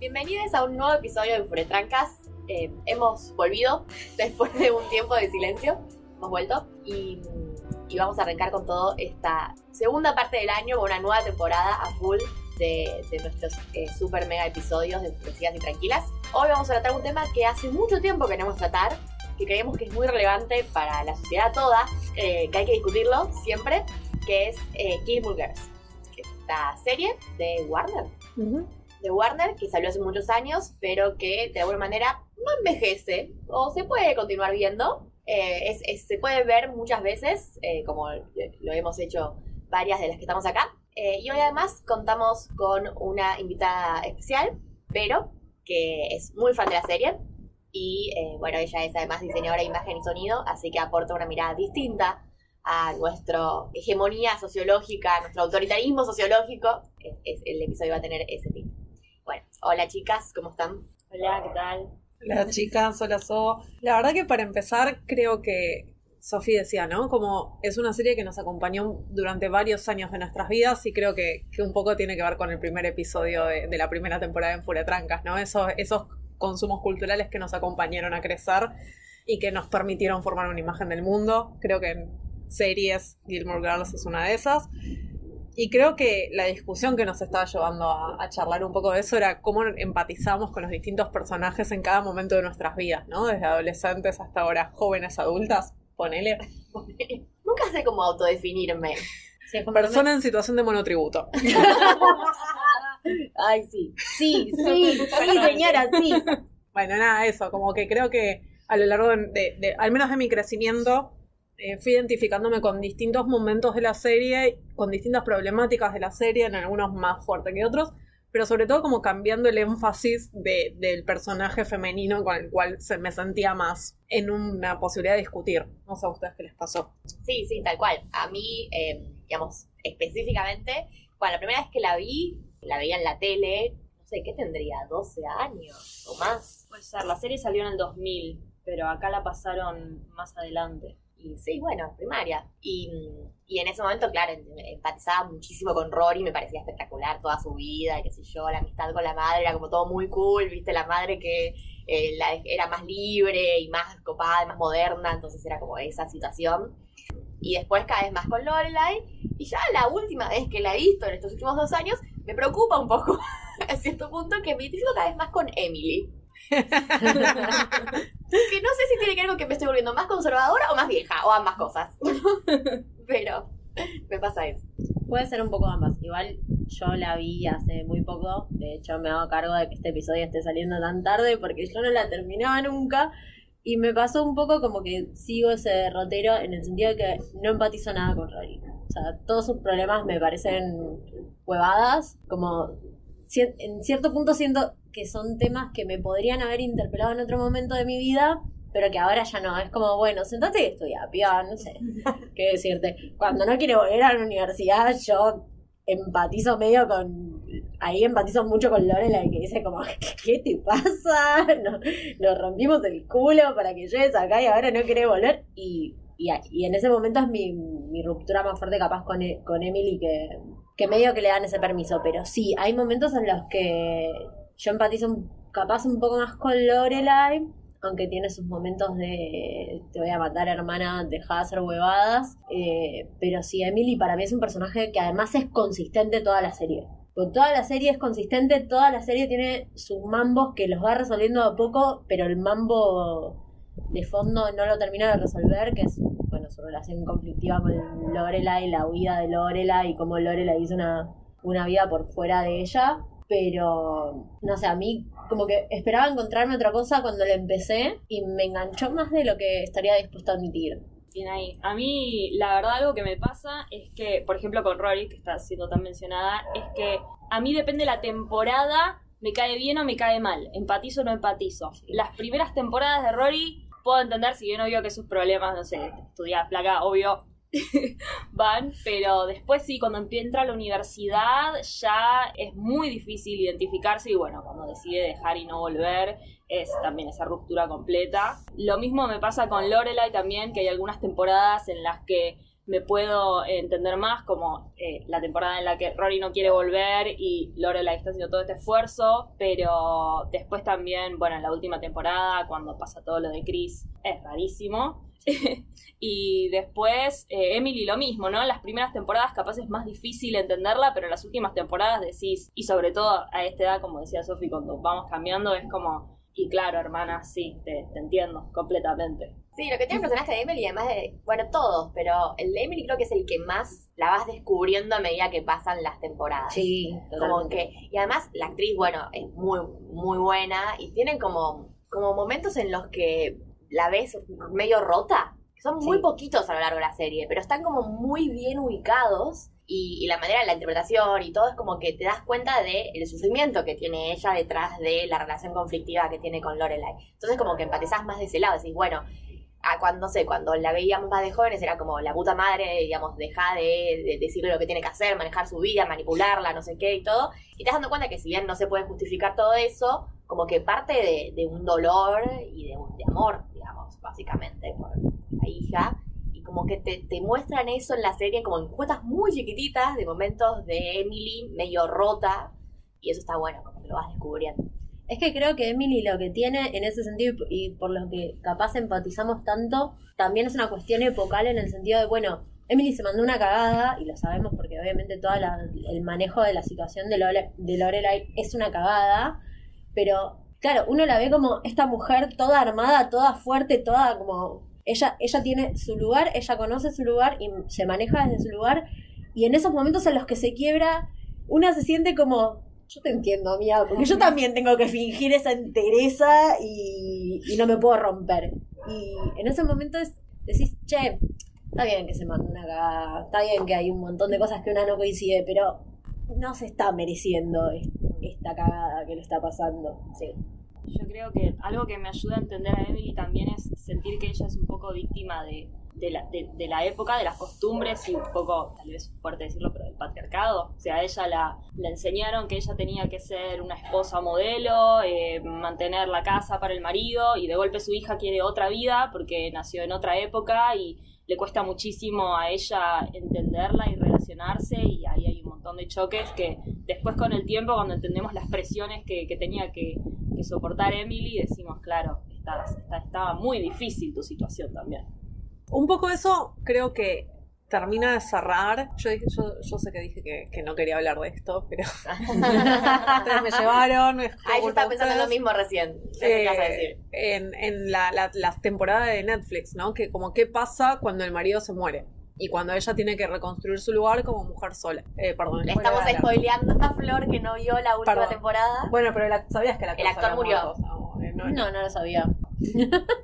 bienvenidos a un nuevo episodio de Furetrancas. Eh, hemos volvido después de un tiempo de silencio, hemos vuelto y, y vamos a arrancar con todo esta segunda parte del año con una nueva temporada a full de, de nuestros eh, super mega episodios de Furecidas y Tranquilas. Hoy vamos a tratar un tema que hace mucho tiempo queremos tratar, que creemos que es muy relevante para la sociedad toda, eh, que hay que discutirlo siempre, que es eh, Gilmore Girls, que es esta serie de Warner de Warner, que salió hace muchos años, pero que de alguna manera no envejece o se puede continuar viendo. Eh, es- es- se puede ver muchas veces, eh, como lo hemos hecho varias de las que estamos acá. Eh, y hoy además contamos con una invitada especial, pero que es muy fan de la serie. Y eh, bueno, ella es además diseñadora de imagen y sonido, así que aporta una mirada distinta a nuestra hegemonía sociológica, a nuestro autoritarismo sociológico. Es- el episodio va a tener ese tipo. Bueno, hola chicas, ¿cómo están? Hola, ¿qué tal? Hola chicas, hola So. La verdad que para empezar creo que Sofi decía, ¿no? Como es una serie que nos acompañó durante varios años de nuestras vidas y creo que, que un poco tiene que ver con el primer episodio de, de la primera temporada en Furia Trancas, ¿no? Esos, esos consumos culturales que nos acompañaron a crecer y que nos permitieron formar una imagen del mundo. Creo que en series Gilmore Girls es una de esas. Y creo que la discusión que nos estaba llevando a, a charlar un poco de eso era cómo empatizamos con los distintos personajes en cada momento de nuestras vidas, ¿no? Desde adolescentes hasta ahora jóvenes adultas, ponele. Nunca sé cómo autodefinirme. Sí, Persona en situación de monotributo. Ay, sí. Sí, sí, sí, señora, sí. Bueno, nada, eso, como que creo que a lo largo de, de- de- al menos de mi crecimiento, eh, fui identificándome con distintos momentos de la serie, con distintas problemáticas de la serie, en algunos más fuertes que otros, pero sobre todo como cambiando el énfasis de- del personaje femenino con el cual se me sentía más en una posibilidad de discutir. No sé a ustedes qué les pasó. Sí, sí, tal cual. A mí, eh, digamos, específicamente, bueno, la primera vez que la vi, la veía en la tele, no sé, ¿qué tendría? ¿12 años o más? Puede ser, la serie salió en el 2000, pero acá la pasaron más adelante. Y sí, bueno, primaria. Y, y en ese momento, claro, em- empatizaba muchísimo con Rory, me parecía espectacular toda su vida, y qué sé yo, la amistad con la madre era como todo muy cool, viste, la madre que eh, la- era más libre y más copada, y más moderna, entonces era como esa situación. Y después cada vez más con Lorelai, y ya la última vez que la he visto en estos últimos dos años, me preocupa un poco, a cierto punto, que me identifico cada vez más con Emily. Que no sé si tiene que ver con que me estoy volviendo más conservadora o más vieja, o ambas cosas. Pero me pasa eso. Puede ser un poco ambas. Igual yo la vi hace muy poco. De hecho, me hago cargo de que este episodio esté saliendo tan tarde porque yo no la terminaba nunca. Y me pasó un poco como que sigo ese derrotero en el sentido de que no empatizo nada con Rory. O sea, todos sus problemas me parecen huevadas. Como en cierto punto siento que son temas que me podrían haber interpelado en otro momento de mi vida, pero que ahora ya no. Es como, bueno, sentate y estudia, piba, no sé qué decirte. Cuando no quiere volver a la universidad, yo empatizo medio con. Ahí empatizo mucho con Lorelai que dice como, ¿qué te pasa? Nos, nos rompimos el culo para que llegues acá y ahora no querés volver. Y, y, y en ese momento es mi, mi ruptura más fuerte capaz con, E- con Emily que, que medio que le dan ese permiso. Pero sí, hay momentos en los que yo empatizo capaz un poco más con Lorelai aunque tiene sus momentos de te voy a matar hermana, deja de hacer huevadas, eh, pero sí, Emily para mí es un personaje que además es consistente toda la serie. Porque toda la serie es consistente, toda la serie tiene sus mambos que los va resolviendo a poco, pero el mambo de fondo no lo termina de resolver, que es bueno su relación conflictiva con Lorelai, la huida de Lorelai y cómo Lorelai hizo una, una vida por fuera de ella. Pero, no sé, a mí como que esperaba encontrarme otra cosa cuando la empecé y me enganchó más de lo que estaría dispuesta a admitir. Bien ahí. A mí, la verdad, algo que me pasa es que, por ejemplo, con Rory, que está siendo tan mencionada, es que a mí depende la temporada, me cae bien o me cae mal. Empatizo o no empatizo. Las primeras temporadas de Rory, puedo entender, si bien obvio que sus problemas, no sé, estudiar placa, obvio, van, pero después sí, cuando entra a la universidad ya es muy difícil identificarse y bueno, cuando decide dejar y no volver es también esa ruptura completa. Lo mismo me pasa con Lorelai también, que hay algunas temporadas en las que me puedo entender más, como eh, la temporada en la que Rory no quiere volver y Lorelai está haciendo todo este esfuerzo, pero después también, bueno, en la última temporada, cuando pasa todo lo de Chris, es rarísimo. y después eh, Emily lo mismo, ¿no? Las primeras temporadas capaz es más difícil entenderla, pero las últimas temporadas decís, y sobre todo a esta edad, como decía Sofi, cuando vamos cambiando, es como, y claro, hermana, sí, te, te entiendo completamente. Sí, lo que tiene el personaje de Emily, además de, bueno, todos, pero el de Emily creo que es el que más la vas descubriendo a medida que pasan las temporadas. Sí, Como que, y además la actriz, bueno, es muy, muy buena y tienen como, como momentos en los que la ves medio rota, son muy Sí. poquitos a lo largo de la serie, pero están como muy bien ubicados y, la manera de la interpretación y todo es como que te das cuenta del el sufrimiento que tiene ella detrás de la relación conflictiva que tiene con Lorelai. Entonces como que empatizás más de ese lado, decís, bueno, a cuando, no sé, cuando la veíamos más de jóvenes era como la puta madre, digamos, deja de, de decirle lo que tiene que hacer, manejar su vida, manipularla, no sé qué y todo. Y te das dando cuenta que si bien no se puede justificar todo eso, como que parte de, de un dolor y de, un- de amor, digamos, básicamente, por la hija. Como que te, te muestran eso en la serie como en cuotas muy chiquititas de momentos de Emily medio rota. Y eso está bueno, como que lo vas descubriendo. Es que creo que Emily lo que tiene en ese sentido y por lo que capaz empatizamos tanto, también es una cuestión epocal en el sentido de, bueno, Emily se mandó una cagada y lo sabemos porque obviamente todo el manejo de la situación de, Lore- de Lorelai es una cagada, pero claro, uno la ve como esta mujer toda armada, toda fuerte, toda como... Ella, ella tiene su lugar, ella conoce su lugar y se maneja desde su lugar y en esos momentos en los que se quiebra, una se siente como, yo te entiendo, amiga, porque yo también tengo que fingir esa entereza y, no me puedo romper. Y en ese momento es, decís, che, está bien que se manda una cagada, está bien que hay un montón de cosas que una no coincide, pero no se está mereciendo es- esta cagada que le está pasando. Sí. Yo creo que algo que me ayuda a entender a Emily también es sentir que ella es un poco víctima de, de, la, de, la época, de las costumbres y un poco, tal vez fuerte decirlo, pero del patriarcado. O sea, a ella la, la enseñaron que ella tenía que ser una esposa modelo, eh, mantener la casa para el marido y de golpe su hija quiere otra vida porque nació en otra época y le cuesta muchísimo a ella entenderla y relacionarse y ahí hay un montón de choques que después con el tiempo cuando entendemos las presiones que, que tenía que, que soportar Emily decimos claro está, está- estaba muy difícil tu situación también Un poco eso creo que termina de cerrar. Yo, dije- yo, yo sé que dije que, que no quería hablar de esto, pero ustedes me llevaron. me- Ay, yo estaba pensando en lo mismo recién. Vas a Eh, decir. en, en la, la, la temporada de Netflix, ¿no? Que como qué pasa cuando el marido se muere y cuando ella tiene que reconstruir su lugar como mujer sola. Eh, perdón. Le estamos alert. spoileando a Flor que no vio la última Perdón. temporada. Bueno, pero el, sabías que el actor, El actor murió. muerto, o sea, como, eh, no- No, no lo sabía.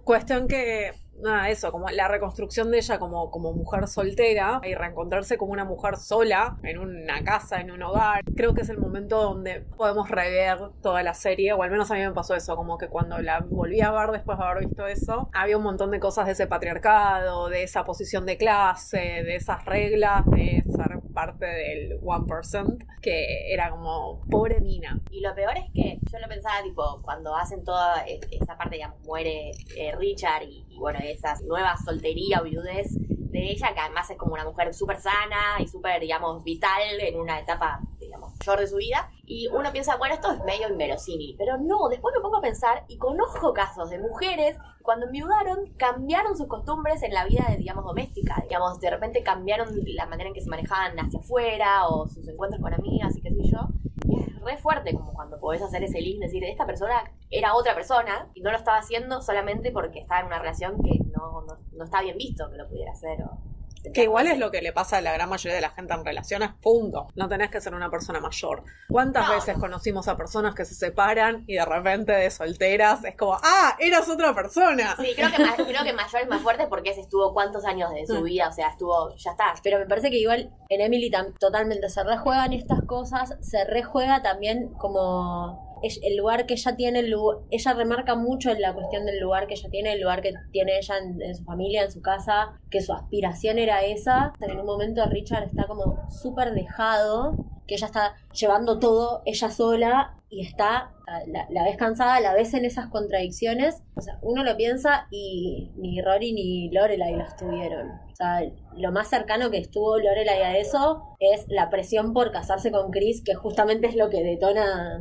Cuestión que, nada, eso, como la reconstrucción de ella como, como mujer soltera y reencontrarse como una mujer sola en una casa, en un hogar. Creo que es el momento donde podemos rever toda la serie, o al menos a mí me pasó eso, como que cuando la volví a ver después de haber visto eso, había un montón de cosas de ese patriarcado, de esa posición de clase, de esas reglas, de ser parte del 1%, que era como, pobre mina. Y lo peor es que yo lo pensaba, tipo, cuando hacen toda es- esa parte, digamos, muere eh, Richard y, y, bueno, esa nueva soltería o viudez de ella, que además es como una mujer súper sana y súper, digamos, vital en una etapa, digamos, mayor de su vida. Y uno piensa, bueno, esto es medio inverosímil, pero no, después me pongo a pensar y conozco casos de mujeres cuando enviudaron cambiaron sus costumbres en la vida, digamos, doméstica. Digamos, de repente cambiaron la manera en que se manejaban hacia afuera o sus encuentros con amigas y qué sé yo. Y es re fuerte como cuando podés hacer ese link, decir, esta persona era otra persona y no lo estaba haciendo solamente porque estaba en una relación que no, no, no está bien visto que lo pudiera hacer. O Que igual es lo que le pasa a la gran mayoría de la gente en relaciones, punto. No tenés que ser una persona mayor. ¿Cuántas No, veces no. conocimos a personas que se separan y de repente de solteras es como, ah, eras otra persona? Sí, creo que, ma- creo que mayor es más fuerte porque ese estuvo cuántos años de su Mm. vida, o sea, estuvo, ya está. Pero me parece que igual en Emily totalmente se rejuegan estas cosas, se rejuega también como es- el lugar que ella tiene, el ella remarca mucho en la cuestión del lugar que ella tiene, el lugar que tiene ella en, en su familia, en su casa, que su aspiración era esa. En un momento Richard está como súper dejado, que ella está llevando todo ella sola y está, la, la ves cansada, la ves en esas contradicciones. O sea, uno lo piensa y ni Rory ni Lorelai lo estuvieron. O sea, lo más cercano que estuvo Lorelai a eso es la presión por casarse con Chris, que justamente es lo que detona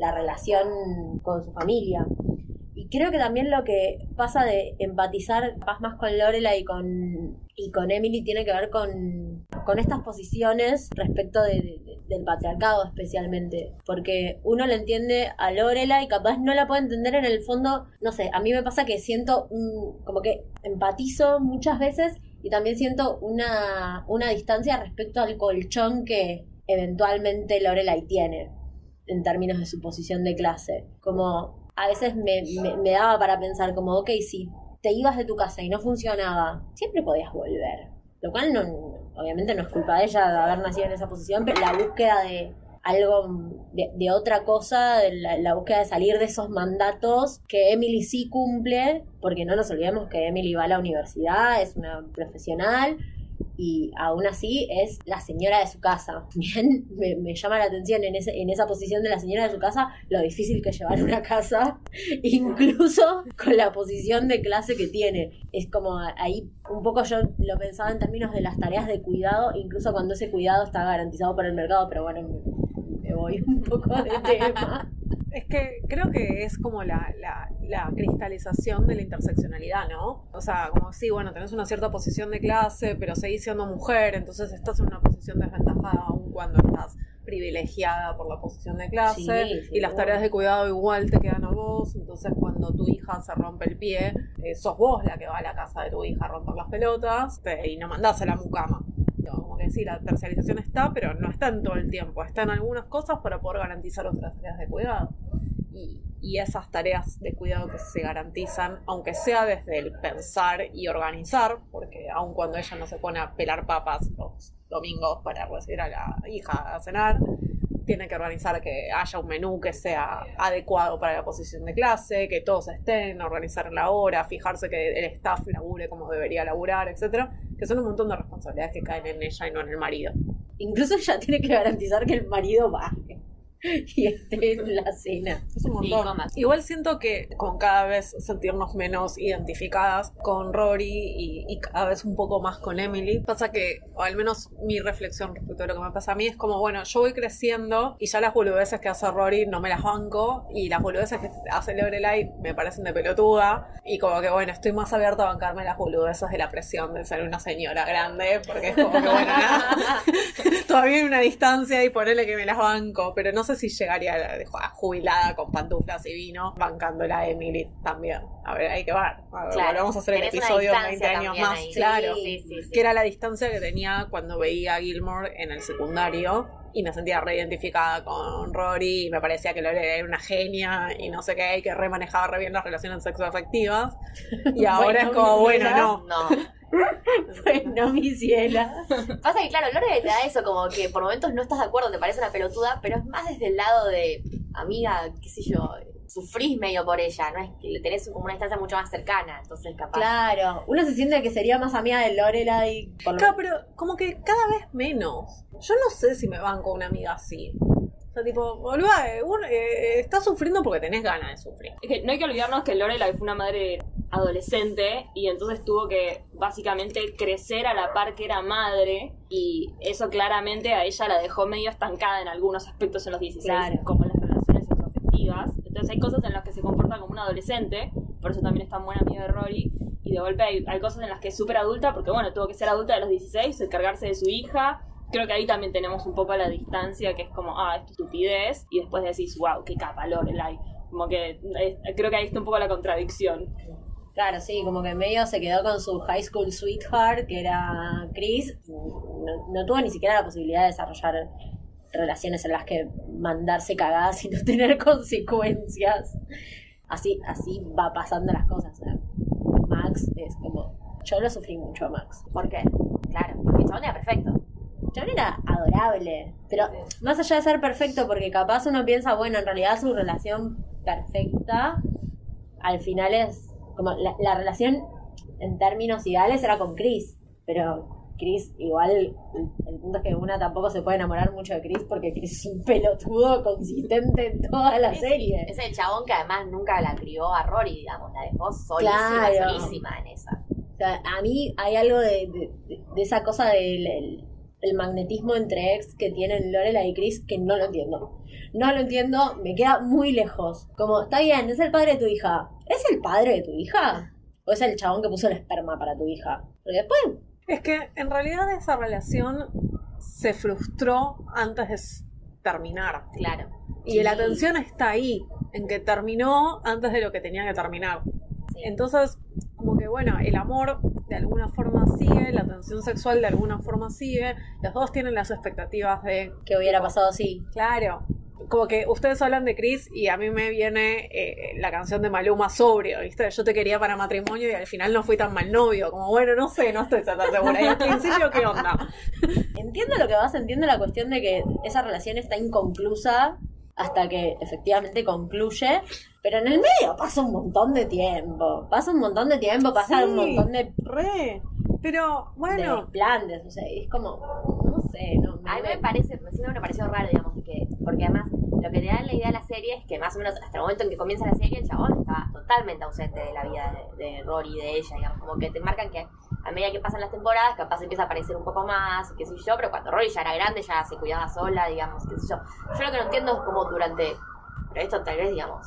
la, la relación con su familia. Y creo que también lo que pasa de empatizar más con Lorelai y con, y con Emily tiene que ver con, con estas posiciones respecto de- de- del patriarcado especialmente. Porque uno le entiende a Lorelai y capaz no la puede entender en el fondo, no sé, a mí me pasa que siento como que empatizo muchas veces y también siento una, una distancia respecto al colchón que eventualmente Lorelai tiene en términos de su posición de clase. Como a veces me, daba para pensar como, ok, si te ibas de tu casa y no funcionaba, siempre podías volver. Lo cual no, obviamente no es culpa de ella de haber nacido en esa posición, pero la búsqueda de algo, de, otra cosa, la búsqueda de salir de esos mandatos que Emily sí cumple, porque no nos olvidemos que Emily va a la universidad, es una profesional, y aún así es la señora de su casa. Bien, me, me llama la atención en, ese, en esa posición de la señora de su casa lo difícil que es llevar una casa, incluso con la posición de clase que tiene. Es como ahí un poco yo lo pensaba en términos de las tareas de cuidado, incluso cuando ese cuidado está garantizado por el mercado, pero bueno, me, me voy un poco de tema. Es que creo que es como la, la, la cristalización de la interseccionalidad, ¿no? O sea, como sí, bueno, tenés una cierta posición de clase, pero seguís siendo mujer, entonces estás en una posición desventajada aun cuando estás privilegiada por la posición de clase Sí, y las tareas de cuidado igual te quedan a vos, entonces cuando tu hija se rompe el pie, eh, sos vos la que va a la casa de tu hija a romper las pelotas te- y no mandás a la mucama. Como que sí, la terciarización está, pero no está en todo el tiempo. Está en algunas cosas para poder garantizar otras tareas de cuidado. Y, y esas tareas de cuidado que se garantizan, aunque sea desde el pensar y organizar, porque aun cuando ella no se pone a pelar papas los domingos para recibir a la hija a cenar, tiene que organizar que haya un menú que sea adecuado para la posición de clase, que todos estén, organizar la hora, fijarse que el staff labure como debería laburar, etcétera, que son un montón de responsabilidades que caen en ella y no en el marido. Incluso ella tiene que garantizar que el marido baje y esté en la cena. Es un Sí, montón. comas. Igual siento que con cada vez sentirnos menos identificadas con Rory y, y cada vez un poco más con Emily, pasa que, o al menos mi reflexión respecto a lo que me pasa a mí, es como, bueno, yo voy creciendo y ya las boludeces que hace Rory no me las banco y las boludeces que hace Lorelai me parecen de pelotuda y como que, bueno, estoy más abierta a bancarme las boludeces de la presión de ser una señora grande porque es como que, bueno, nada, todavía hay una distancia y ponerle que me las banco, pero no sé si llegaría a, jubilada con pantuflas y vino bancándola a Emily también. A ver, hay que ver. A ver, Claro, vamos a hacer el episodio en distancia 20 años más. ahí. Claro. Sí, sí, sí. Que era la distancia que tenía cuando veía a Gilmore en el secundario y me sentía reidentificada con Rory y me parecía que Lore era una genia y no sé qué, y que remanejaba re bien las relaciones sexoafectivas. Y ahora Bueno, es como, bueno, no. No. Bueno, mi ciela. Pasa que, claro, Lore te da eso, como que por momentos no estás de acuerdo, te parece una pelotuda, pero es más desde el lado de, amiga, qué sé yo, sufrís medio por ella, no es que le tenés como una distancia mucho más cercana, entonces capaz. Claro, uno se siente que sería más amiga de Lorelai. Por Claro, pero como que cada vez menos. Yo no sé si me banco una amiga así. O sea, tipo, boluda, eh, uno, eh, estás sufriendo porque tenés ganas de sufrir. Es que no hay que olvidarnos que Lorelai fue una madre adolescente y entonces tuvo que básicamente crecer a la par que era madre y eso claramente a ella la dejó medio estancada en algunos aspectos en los 16, Claro. como las relaciones sexoafectivas. Entonces hay cosas en las que se comporta como una adolescente, por eso también es tan buena amiga de Rory. Y de golpe hay, hay cosas en las que es súper adulta, porque bueno, tuvo que ser adulta de los 16, encargarse de su hija. Creo que ahí también tenemos un poco la distancia, que es como, ah, es estupidez, y después decís, wow, qué capa Lorelai. Como que creo que ahí está un poco la contradicción. Claro, sí, como que medio se quedó con su high school sweetheart, que era Chris. No, no tuvo ni siquiera la posibilidad de desarrollar relaciones en las que mandarse cagadas y no tener consecuencias. Así, así va pasando las cosas. o sea, Max es como. Yo lo sufrí mucho a Max. ¿Por qué? Claro, porque chabón era perfecto. chabón era adorable. Pero más allá de ser perfecto, porque capaz uno piensa, bueno, en realidad su relación perfecta, al final es como la, la relación en términos ideales era con Chris, pero Chris igual el, punto es que una tampoco se puede enamorar mucho de Chris porque Chris es un pelotudo consistente en toda la serie. Es el chabón que además nunca la crió a Rory, digamos, la dejó solísima, Claro. solísima en esa. O sea, a mí hay algo de- de esa cosa del el- magnetismo entre ex que tienen Lorelai y Chris que no lo entiendo. No lo entiendo, me queda muy lejos. Como, está bien, es el padre de tu hija. ¿Es el padre de tu hija? ¿O es el chabón que puso el esperma para tu hija? Porque después, Es que en realidad esa relación se frustró antes de terminar. Claro. Y la tensión está ahí, en que terminó antes de lo que tenía que terminar. Entonces, como que bueno, el amor de alguna forma sigue, la tensión sexual de alguna forma sigue, los dos tienen las expectativas de, ¿qué hubiera pasado así? claro, como que ustedes hablan de Chris y a mí me viene eh, la canción de Maluma sobrio, ¿viste? Yo te quería para matrimonio y al final no fui tan mal novio, como bueno, no sé, no estoy tan segura. Y al principio, ¿qué onda? Entiendo lo que vas, entiendo la cuestión de que esa relación está inconclusa hasta que efectivamente concluye, pero en el medio pasa un montón de tiempo, pasa un montón de tiempo, pasa Sí. un montón de, Re, pero de bueno, desplantes, o sea, es como, no sé, no, A mí me parece, siempre me pareció raro, digamos, que, porque además lo que te da la idea de la serie es que más o menos hasta el momento en que comienza la serie el chabón estaba totalmente ausente de la vida de, de Rory, de ella, digamos, como que te marcan que a medida que pasan las temporadas capaz empieza a aparecer un poco más, qué sé yo, pero cuando Rory ya era grande ya se cuidaba sola, digamos, qué sé yo. Yo lo que no entiendo es cómo durante, pero esto tal vez, digamos,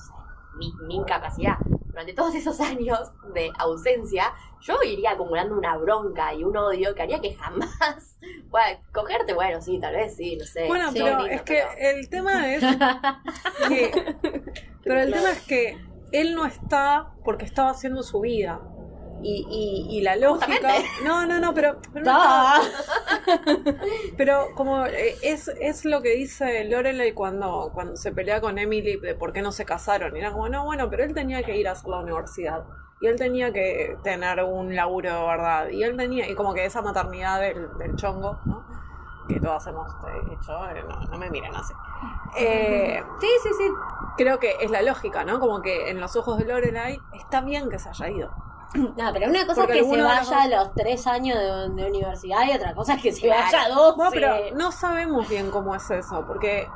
mi, mi incapacidad, durante todos esos años de ausencia, yo iría acumulando una bronca y un odio que haría que jamás pueda cogerte, bueno, sí, tal vez sí, no sé. bueno, sí, pero es que el tema es que, pero el tema es que él no está porque estaba haciendo su vida. Y, y, y la lógica. Justamente. No, no, no, pero. pero no. Pero como eh, es, es lo que dice Lorelai cuando, cuando se pelea con Emily de por qué no se casaron. Y era como, no, bueno, pero él tenía que ir a la universidad. Y él tenía que tener un laburo de verdad. Y él tenía, y como que esa maternidad del, del chongo, ¿no? Que todas hemos eh, hecho, eh, no, no me miren así. Eh, sí, sí, sí. Creo que es la lógica, ¿no? Como que en los ojos de Lorelai está bien que se haya ido. No, pero una cosa Porque es que se vaya a los tres años de, de universidad y otra cosa es que se Claro. vaya a dos. No, pero no sabemos bien cómo es eso, porque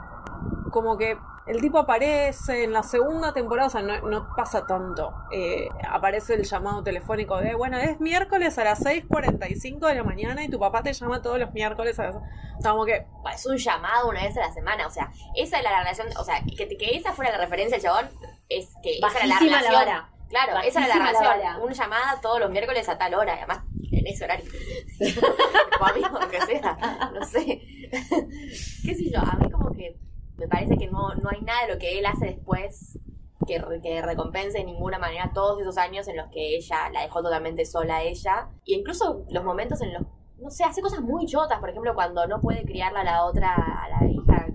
como que el tipo aparece en la segunda temporada, o sea, no, no pasa tanto. Eh, aparece el llamado telefónico de, bueno, es miércoles a las 6.45 de la mañana y tu papá te llama todos los miércoles a las... O sea, como que, Es un llamado una vez a la semana, o sea, esa es la relación, o sea, que, que esa fuera la referencia chabón, es que esa era la Bajísima la Claro, esa era la vara. Una llamada todos los miércoles a tal hora, y además en ese horario. o amigo, lo que sea, no sé. ¿Qué sé yo? A mí como que me parece que no, no hay nada de lo que él hace después que, que recompense de ninguna manera todos esos años en los que ella la dejó totalmente sola a ella. Y incluso los momentos en los no sé, hace cosas muy chotas, por ejemplo, cuando no puede criarla a la otra, a la hija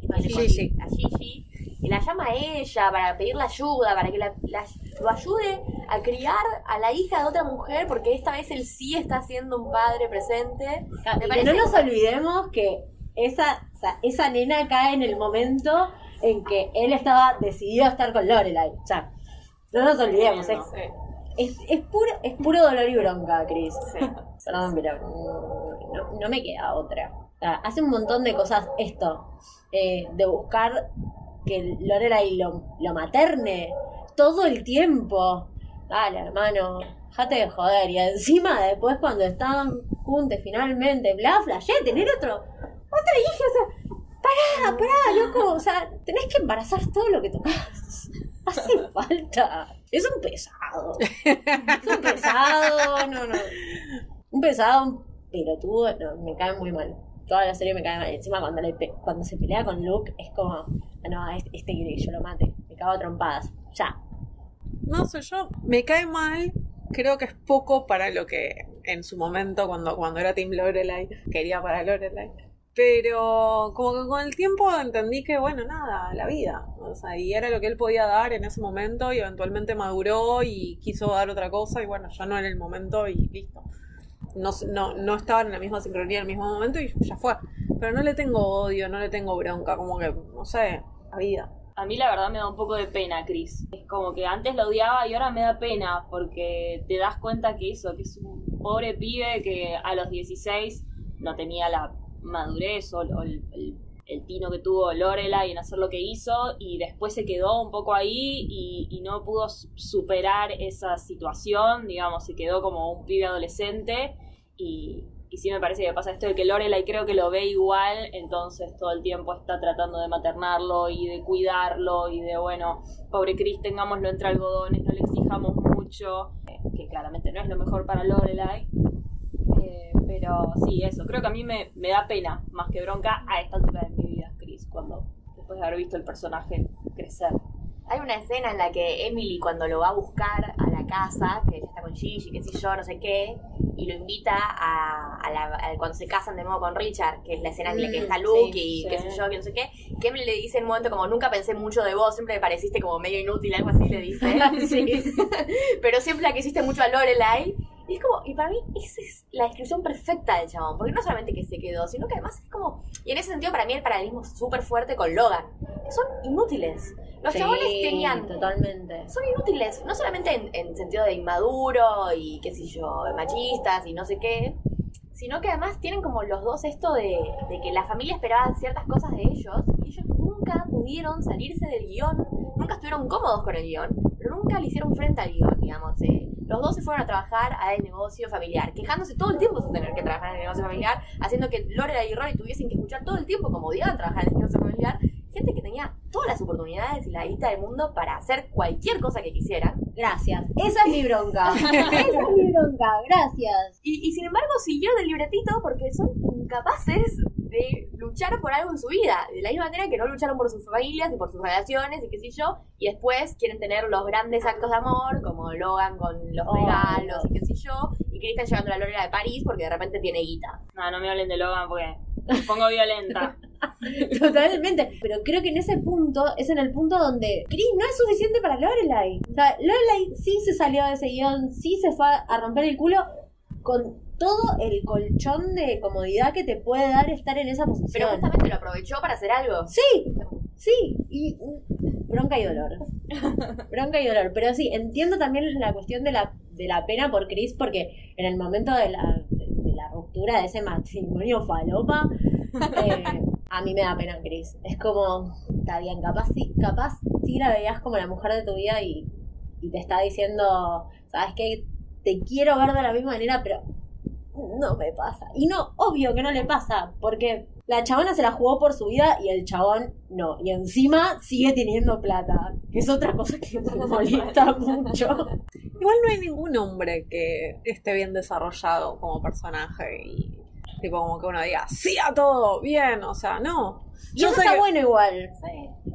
que A tiene con- Gigi. a Gigi, la llama a ella para pedirle ayuda, para que la, la- lo ayude a criar a la hija de otra mujer, porque esta vez él sí está siendo un padre presente. Ah, Me parece no nos olvidemos que esa, o sea, esa nena cae en el momento en que él estaba decidido a estar con Lorelai. O sea, no nos olvidemos, es, es, es puro, es puro dolor y bronca, Chris. Perdón, pero no, no me queda otra. O sea, hace un montón de cosas esto, eh, de buscar que Lorelai lo, lo materne todo el tiempo. Dale, hermano, jate de joder. Y encima después cuando estaban juntos finalmente, bla, flashé, tener otro, otra hija, o sea, pará, pará, loco, o sea, tenés que embarazar todo lo que tocas. Hace falta. Es un pesado. Es un pesado, no, no. Un pesado, un pelotudo, no, me cae muy mal. Toda la serie me cae mal. Encima cuando, le pe- cuando se pelea con Luke es como, "Ah, no, este, este quiere que yo lo mate. Me cago a trompadas. Ya. no sé, yo me cae mal, creo que es poco para lo que en su momento, cuando, cuando era Team Lorelai, quería para Lorelai. Pero como que con el tiempo entendí que, bueno, nada, la vida. O sea, y era lo que él podía dar en ese momento y eventualmente maduró y quiso dar otra cosa y bueno, ya no era el momento y listo. No, no, no estaban en la misma sincronía en el mismo momento y ya fue. Pero no le tengo odio, no le tengo bronca, como que, no sé, la vida. A mí la verdad me da un poco de pena, Chris. Es como que antes lo odiaba y ahora me da pena porque te das cuenta que eso, que es un pobre pibe que a los 16 no tenía la madurez o, el, el, tino que tuvo Lorelai en hacer lo que hizo y después se quedó un poco ahí y, y no pudo superar esa situación, digamos, se quedó como un pibe adolescente y, y sí me parece que pasa esto de que Lorelai creo que lo ve igual, entonces todo el tiempo está tratando de maternarlo y de cuidarlo y de, bueno, pobre Chris, tengámoslo entre algodones, no le exijamos mucho, eh, que claramente no es lo mejor para Lorelai. Eh, pero sí, eso, creo que a mí me, me da pena, más que bronca, a esta altura de mi vida, Chris, cuando después de haber visto el personaje crecer. Hay una escena en la que Emily cuando lo va a buscar a la casa, que ella está con Gigi, qué sé yo, no sé qué, y lo invita a, a, la, a, cuando se casan de nuevo con Richard, que es la escena en la que está Luke sí, y sí. qué sé yo, que no sé qué, que Emily le dice en un momento como nunca pensé mucho de vos, siempre me pareciste como medio inútil, algo así le dice. Pero siempre la que hiciste mucho a Lorelai. Y es como, y para mí esa es la descripción perfecta del chabón, porque no solamente que se quedó, sino que además es como, y en ese sentido para mí el paralelismo es súper fuerte con Logan, son inútiles. Los sí, chabones tenían. Totalmente. Son inútiles, no solamente en, en, sentido de inmaduro y qué sé yo, machistas y no sé qué, sino que además tienen como los dos esto de, de que la familia esperaba ciertas cosas de ellos y ellos nunca pudieron salirse del guion, nunca estuvieron cómodos con el guion, pero nunca le hicieron frente al guion, digamos. Eh. Los dos se fueron a trabajar al negocio familiar, quejándose todo el tiempo sin tener que trabajar en el negocio familiar, haciendo que Lorelai y Rory tuviesen que escuchar todo el tiempo como odiaban trabajar en el negocio familiar, gente que tenía todas las oportunidades y la guita del mundo para hacer cualquier cosa que quisieran. Gracias. Esa es mi bronca. Esa es mi bronca. Gracias. Y, y, sin embargo siguieron el libretito porque son incapaces de luchar por algo en su vida. De la misma manera que no lucharon por sus familias y por sus relaciones y qué sé yo. Y después quieren tener los grandes actos de amor, como Logan con los oh, regalos y qué sé yo. Y Kristen llevando la Lorela de París porque de repente tiene guita. No, no me hablen de Logan porque me pongo violenta. Totalmente. Pero creo que en ese punto es en el punto donde Chris no es suficiente para Lorelai. O sea, Lorelai sí se salió de ese guion, sí se fue a romper el culo con todo el colchón de comodidad que te puede dar estar en esa posición. Pero justamente lo aprovechó para hacer algo. Sí, sí. Y bronca y dolor. bronca y dolor. Pero sí, entiendo también la cuestión de la, de la pena por Chris porque en el momento de la, de, de la ruptura de ese matrimonio falopa, eh, a mí me da pena Chris. Es como, está bien, capaz sí, capaz sí la veías como la mujer de tu vida y, y te está diciendo, ¿sabes qué? Te quiero ver de la misma manera, pero no me pasa. Y no, obvio que no le pasa, porque la chabona se la jugó por su vida y el chabón no. Y encima sigue teniendo plata, que es otra cosa que me molesta mucho. Igual no hay ningún hombre que esté bien desarrollado como personaje y tipo como que uno diga, sí a todo, bien, o sea, no. Y yo eso está que... bueno igual. Sí.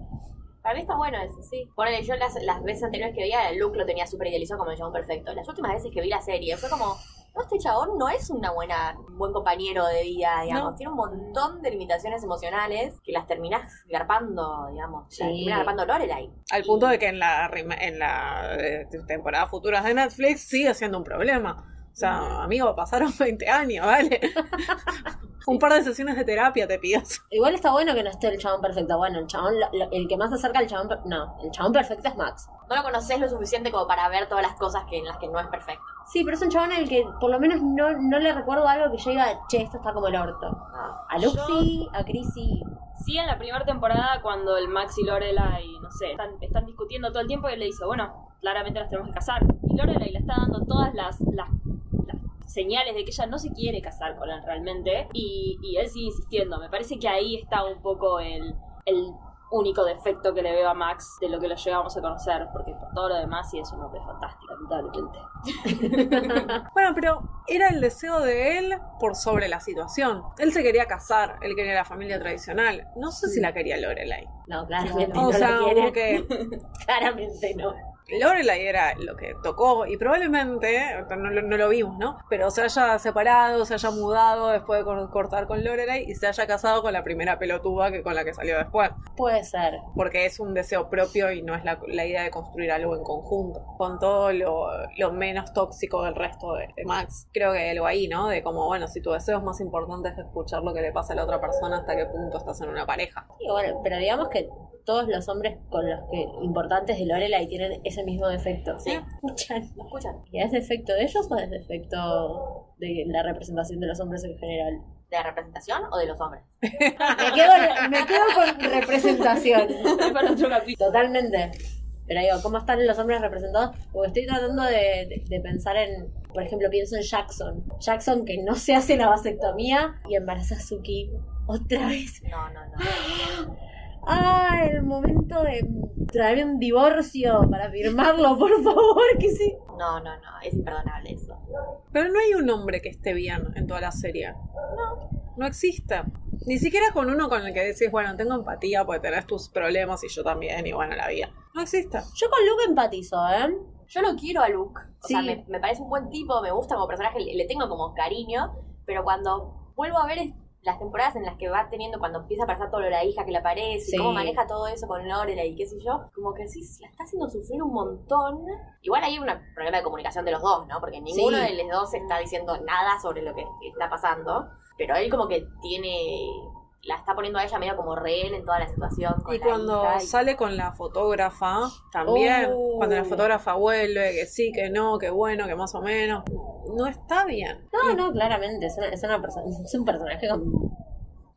Para mí está bueno eso, sí. Ponele, yo las, las veces anteriores que veía, el look lo tenía súper idealizado como el chabón perfecto. Las últimas veces que vi la serie fue como, no, este chabón no es una buena, un buen compañero de vida, digamos. No. Tiene un montón de limitaciones emocionales que las terminás garpando, digamos. Sí. Las terminás garpando Lorelai. Al punto de que en la, en la eh, temporada futuras de Netflix sigue siendo un problema. O sea, amigo, pasaron 20 años, ¿vale? un par de sesiones de terapia te pidas. Igual está bueno que no esté el chabón perfecto. Bueno, el chabón, el que más se acerca al chabón. No, el chabón perfecto es Max. No lo conoces lo suficiente como para ver todas las cosas que, en las que no es perfecto. Sí, pero es un chabón en el que por lo menos no, no le recuerdo algo que yo diga, che, esto está como el orto. Ah, a Luke sí, a Chris sí. Sí, en la primera temporada, cuando el Max y Lorelai, no sé, están, están discutiendo todo el tiempo, y él le dice, bueno, claramente nos tenemos que casar. Y Lorelai le está dando todas las, las señales de que ella no se quiere casar con él realmente y, y él sigue insistiendo. Me parece que ahí está un poco el, el único defecto que le veo a Max de lo que lo llegamos a conocer, porque por todo lo demás sí es un hombre fantástico, lamentablemente. bueno, pero era el deseo de él por sobre la situación. Él se quería casar, él quería la familia tradicional. No sé sí. si la quería Lorelai. No, claramente o no sea, la quiere. Como que... claramente no. Lorelai era lo que tocó y probablemente, no, lo- no lo vimos, ¿no? Pero se haya separado, se haya mudado después de cor- cortar con Lorelai y se haya casado con la primera pelotuda que con la que salió después. Puede ser. Porque es un deseo propio y no es la, la idea de construir algo en conjunto. Con todo lo, lo menos tóxico del resto de, de Max. Creo que algo ahí, ¿no? De como, bueno, si tu deseo es más importante es escuchar lo que le pasa a la otra persona hasta qué punto estás en una pareja. Sí, bueno, pero digamos que todos los hombres con los que importantes de Lorelai tienen ese mismo defecto. Sí. Escuchan. ¿Me escuchan? ¿Y es defecto de ellos o es defecto de la representación de los hombres en general? ¿De la representación o de los hombres? Me quedo, me quedo con representación. Es para otro capítulo. Totalmente. Pero digo, ¿cómo están los hombres representados? Porque estoy tratando de, de- de pensar en, por ejemplo, pienso en Jackson. Jackson que no se hace la vasectomía y embaraza a Suki otra vez. No, no, no. Ah, el momento de traer un divorcio para firmarlo, por favor, que sí. No, no, no. Es imperdonable eso. Pero no hay un hombre que esté bien en toda la serie. No. No existe. Ni siquiera con uno con el que decís, bueno, tengo empatía porque tenés tus problemas y yo también, y bueno, la vida. No existe. Yo con Luke empatizo, ¿eh? Yo lo quiero a Luke. O Sí. sea, me, me parece un buen tipo, me gusta como personaje, le, le tengo como cariño, pero cuando vuelvo a ver las temporadas en las que va teniendo, cuando empieza a pasar todo lo de la hija que le aparece, Sí. y cómo maneja todo eso con Lorelai y qué sé yo, como que sí, la está haciendo sufrir un montón. Igual hay un problema de comunicación de los dos, ¿no? Porque ninguno Sí. de los dos está diciendo nada sobre lo que está pasando, pero él como que tiene... La está poniendo a ella medio como rehén en toda la situación. con Y la cuando hija y- sale con la fotógrafa, también, Oh. cuando la fotógrafa vuelve, que sí, que no, que bueno, que más o menos, no está bien. No, no, claramente, es, una, es, una persona, es un personaje con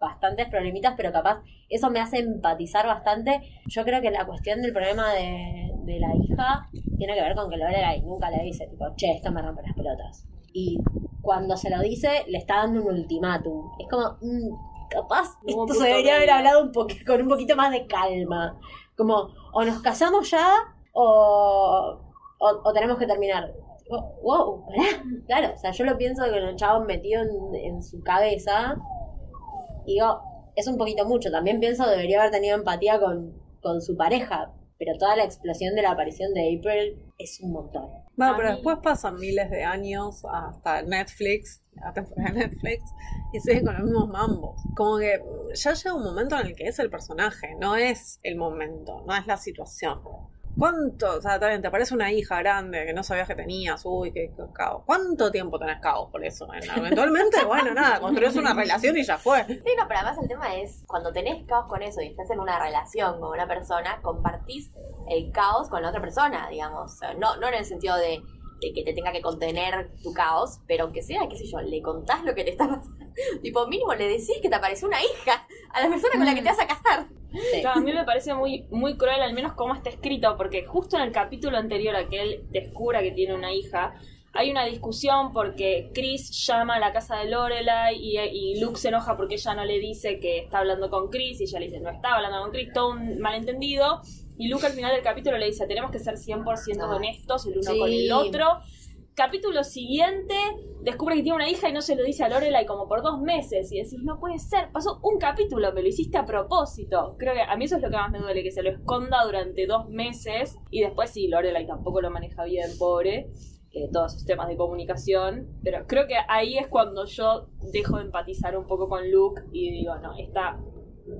bastantes problemitas, pero capaz eso me hace empatizar bastante. Yo creo que la cuestión del problema de, de la hija tiene que ver con que Lorelai nunca le dice, tipo, che, esto me rompe las pelotas. Y cuando se lo dice, le está dando un ultimátum. Es como, mm, capaz, esto se debería haber hablado un con un poquito más de calma. Como, o nos casamos ya, o, o, o tenemos que terminar. Tipo, Wow, pará. Claro, o sea, yo lo pienso con el chavo metido en, en su cabeza. Y digo, es un poquito mucho. También pienso debería haber tenido empatía con, con su pareja. Pero toda la explosión de la aparición de April es un montón. Bueno, A pero mí- después pasan miles de años hasta Netflix, la temporada de Netflix, y sigue con los mismos mambos. Como que ya llega un momento en el que es el personaje, no es el momento, no es la situación. ¿Cuánto? O sea, también te aparece una hija grande que no sabías que tenías, uy, qué, caos. ¿Cuánto tiempo tenés caos por eso? Eventualmente, bueno, nada, construyes una relación y ya fue. Sí, no, pero además el tema es, cuando tenés caos con eso y estás en una relación con una persona, compartís el caos con la otra persona, digamos. No, no en el sentido de, de que te tenga que contener tu caos, pero aunque sea, qué sé yo, le contás lo que te está pasando. tipo, mínimo le decís que te apareció una hija a la persona con la que te vas a casar. Sí. Claro, a mí me parece muy, muy cruel, al menos cómo está escrito, porque justo en el capítulo anterior a que él descubra que tiene una hija, hay una discusión porque Chris llama a la casa de Lorelai y, y Luke se enoja porque ella no le dice que está hablando con Chris y ella le dice no está hablando con Chris, todo un malentendido. Y Luke al final del capítulo le dice tenemos que ser 100% No. honestos el uno Sí. con el otro. Capítulo siguiente, descubre que tiene una hija y no se lo dice a Lorelai como por dos meses. Y decís, no puede ser, pasó un capítulo, me lo hiciste a propósito. Creo que a mí eso es lo que más me duele, que se lo esconda durante dos meses. Y después sí, Lorelai tampoco lo maneja bien, pobre. eh, todos sus temas de comunicación. Pero creo que ahí es cuando yo dejo de empatizar un poco con Luke y digo, no, esta...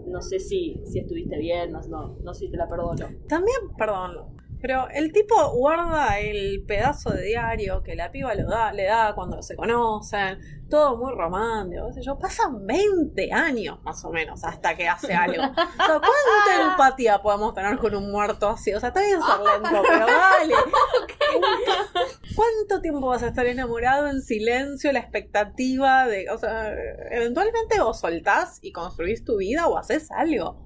No sé si, si estuviste bien, no, no, no sé si te la perdono. También, perdón, pero el tipo guarda el pedazo de diario que la piba lo da, le da cuando se conocen, todo muy romántico, qué sé yo. Pasan 20 años más o menos hasta que hace algo. O sea, ¿cuánta empatía podemos tener con un muerto así? O sea, está bien ser lento, pero dale. ¿Cuánto tiempo vas a estar enamorado en silencio, la expectativa de, o sea, eventualmente o soltás y construís tu vida o haces algo?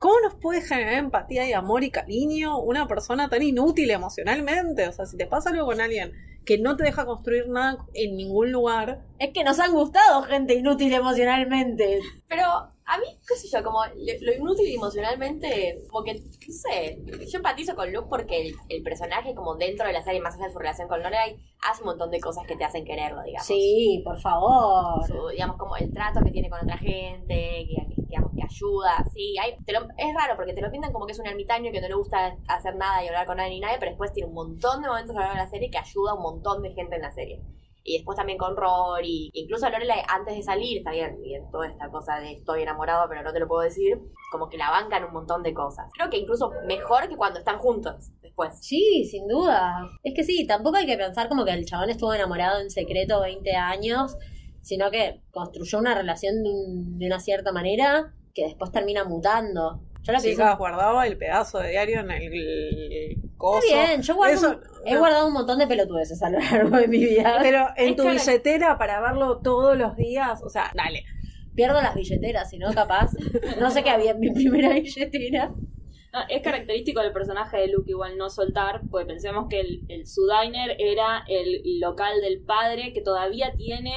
¿Cómo nos puede generar empatía y amor y cariño una persona tan inútil emocionalmente? O sea, si te pasa algo con alguien que no te deja construir nada en ningún lugar, Es que nos han gustado gente inútil emocionalmente. Pero a mí, qué sé yo, como lo lo inútil emocionalmente, como que, no sé, yo empatizo con Luke porque el, el personaje, como dentro de la serie, más allá de su relación con Lorelai, hace un montón de cosas que te hacen quererlo, digamos. Sí, por favor. Su- digamos, como el trato que tiene con otra gente, que, que, digamos, que ayuda, sí, hay, te lo- es raro porque te lo pintan como que es un ermitaño que no le gusta hacer nada y hablar con nadie ni nadie, pero después tiene un montón de momentos a lo largo de la serie que ayuda a un montón de gente en la serie. Y después también con Rory, incluso Lorelai antes de salir, está bien, bien, toda esta cosa de estoy enamorado pero no te lo puedo decir, como que la bancan un montón de cosas. Creo que incluso mejor que cuando están juntos después. Sí, sin duda. Es que sí, tampoco hay que pensar como que el chabón estuvo enamorado en secreto 20 años, sino que construyó una relación de una cierta manera que después termina mutando. Yo la pienso. Chicas, guardaba el pedazo de diario en el coso. Está bien, yo guardo Eso- un- he no. guardado un montón de pelotudeces a lo largo de mi vida. Pero en Es tu que- billetera para verlo todos los días, o sea, dale. Pierdo las billeteras, si no, capaz. No sé qué había en mi primera billetera. No, es característico del personaje de Luke igual no soltar, porque pensemos que el, el su diner era el local del padre que todavía tiene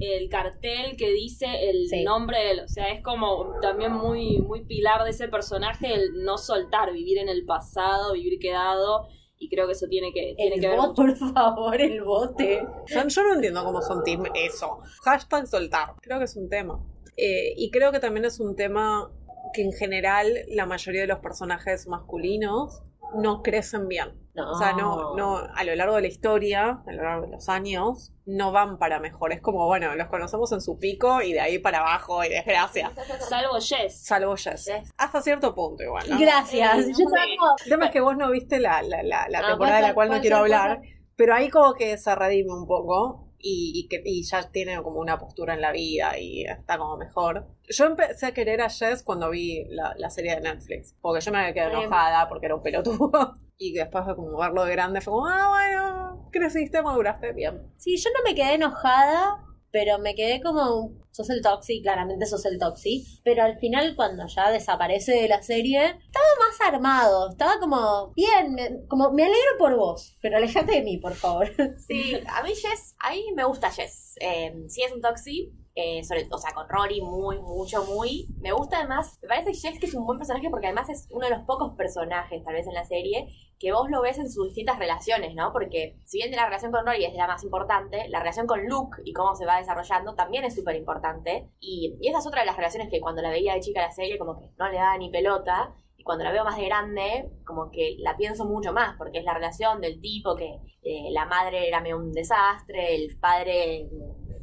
el cartel que dice el Sí. nombre de él. O sea, es como también muy, muy pilar de ese personaje el no soltar, vivir en el pasado, vivir quedado. Y creo que eso tiene que, tiene El que ver bote, mucho. por favor, el bote. Yo, yo no entiendo cómo son team eso. Hashtag soltar. Creo que es un tema. Eh, y creo que también es un tema que en general la mayoría de los personajes masculinos no crecen bien. No. O sea, no, no, a lo largo de la historia, a lo largo de los años, no van para mejor. Es como, bueno, los conocemos en su pico y de ahí para abajo y desgracia. Salvo Jess. Salvo Jess. Jess. Hasta cierto punto igual, ¿no? Gracias. Sí, Yo El tema es que vos no viste la, la, la, la Ah, temporada de la cual no quiero hablar, pero ahí como que se redime un poco y, y, que, y ya tiene como una postura en la vida y está como mejor. Yo empecé a querer a Jess cuando vi la, la serie de Netflix, porque yo me quedé Bien. enojada porque era un pelotudo y después de como verlo de grande fue como, ah, bueno, creciste, maduraste, bien. Sí, yo no me quedé enojada, pero me quedé como, sos el Toxi, claramente sos el Toxi, pero al final cuando ya desaparece de la serie, estaba más armado, estaba como, bien, me- como, me alegro por vos, pero alejate de mí, por favor. Sí, a mí Jess, a mí me gusta Jess. Eh, sí es un toxi, eh, o sea, con Rory muy, mucho, muy. Me gusta además, me parece Jess que es un buen personaje porque además es uno de los pocos personajes, tal vez en la serie, que vos lo ves en sus distintas relaciones, ¿no? Porque si bien la relación con Rory es la más importante, la relación con Luke y cómo se va desarrollando también es súper importante. Y, y esa es otra de las relaciones que cuando la veía de chica la serie como que no le daba ni pelota. Y cuando la veo más de grande, como que la pienso mucho más, porque es la relación del tipo que eh, la madre era medio un desastre, el padre